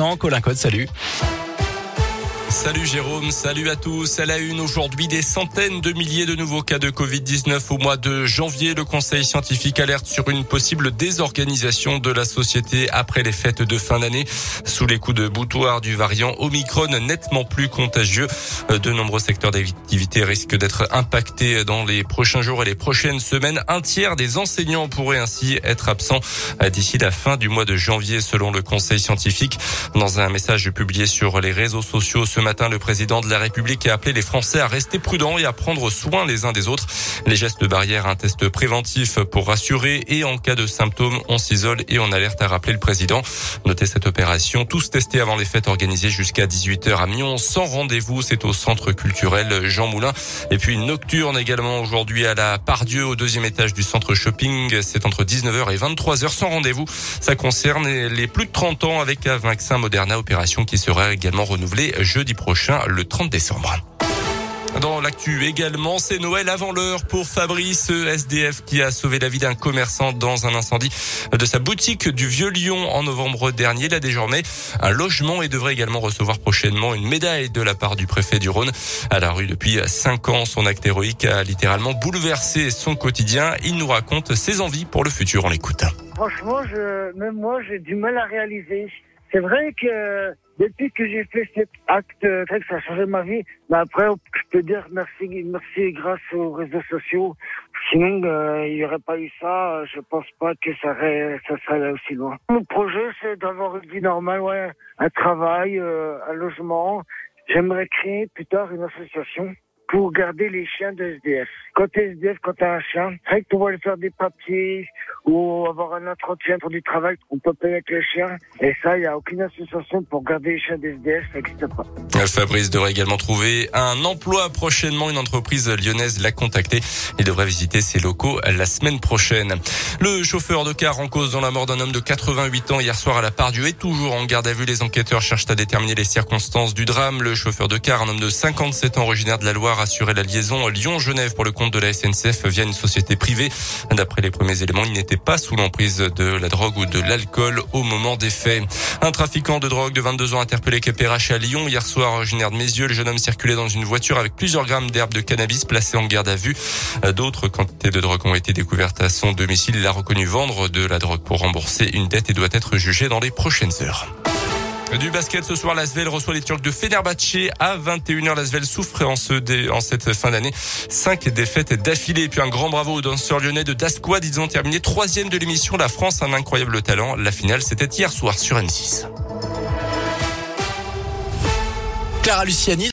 Non, Colin Code, salut. Salut Jérôme, salut à tous. À la une aujourd'hui, des centaines de milliers de nouveaux cas de Covid-19 au mois de janvier. Le Conseil scientifique alerte sur une possible désorganisation de la société après les fêtes de fin d'année. Sous les coups de boutoir du variant Omicron nettement plus contagieux, de nombreux secteurs d'activité risquent d'être impactés dans les prochains jours et les prochaines semaines. Un tiers des enseignants pourraient ainsi être absents d'ici la fin du mois de janvier selon le Conseil scientifique. Dans un message publié sur les réseaux sociaux matin, le président de la République a appelé les Français à rester prudents et à prendre soin les uns des autres. Les gestes barrières, un test préventif pour rassurer et en cas de symptômes, on s'isole et on alerte, à rappeler le président. Notez cette opération, tous testés avant les fêtes organisées jusqu'à 18h à Mion, sans rendez-vous. C'est au centre culturel Jean Moulin. Et puis une nocturne également aujourd'hui à la Pardieu, au deuxième étage du centre shopping. C'est entre 19h et 23h sans rendez-vous. Ça concerne les plus de 30 ans avec un vaccin Moderna, opération qui sera également renouvelée jeudi prochain, le 30 décembre. Dans l'actu également, c'est Noël avant l'heure pour Fabrice, SDF qui a sauvé la vie d'un commerçant dans un incendie de sa boutique du Vieux Lyon en novembre dernier. Il a désormais un logement et devrait également recevoir prochainement une médaille de la part du préfet du Rhône. À la rue depuis cinq ans, son acte héroïque a littéralement bouleversé son quotidien. Il nous raconte ses envies pour le futur. On l'écoute. Franchement, même moi, j'ai du mal à réaliser. C'est vrai que depuis que j'ai fait cet acte, ça a changé ma vie. Mais après, je peux dire merci, merci grâce aux réseaux sociaux. Sinon, euh, il n'y aurait pas eu ça. Je pense pas que ça serait, ça serait allé aussi loin. Mon projet, c'est d'avoir une vie normale, ouais, un travail, euh, un logement. J'aimerais créer plus tard une association pour garder les chiens SDF. Quand SDF, quand tu as un chien, c'est que tu aller faire des papiers ou avoir un entretien pour du travail, on peut payer avec le chien. Et ça, il a aucune association pour garder les chiens de SDF, ça n'existe pas. Fabrice devrait également trouver un emploi prochainement. Une entreprise lyonnaise l'a contacté. Il devrait visiter ses locaux la semaine prochaine. Le chauffeur de car en cause dans la mort d'un homme de 88 ans hier soir à la Pardieu est toujours en garde à vue. Les enquêteurs cherchent à déterminer les circonstances du drame. Le chauffeur de car, un homme de 57 ans originaire de la Loire, assurer la liaison Lyon-Genève pour le compte de la SNCF via une société privée. D'après les premiers éléments, il n'était pas sous l'emprise de la drogue ou de l'alcool au moment des faits. Un trafiquant de drogue de 22 ans interpellé Capérache à Lyon hier soir originaire de Mézieux. Le jeune homme circulait dans une voiture avec plusieurs grammes d'herbe de cannabis placés en garde à vue. D'autres quantités de drogue ont été découvertes à son domicile. Il a reconnu vendre de la drogue pour rembourser une dette et doit être jugé dans les prochaines heures. Du basket ce soir, l'Asvel reçoit les Turcs de Fenerbahçe à 21h. L'Asvel souffre en, ce en cette fin d'année. Cinq défaites d'affilée. Et puis un grand bravo aux danseurs lyonnais de Dasquad. Ils ont terminé troisième de l'émission. La France, un incroyable talent. La finale, c'était hier soir sur M6. Clara Luciani.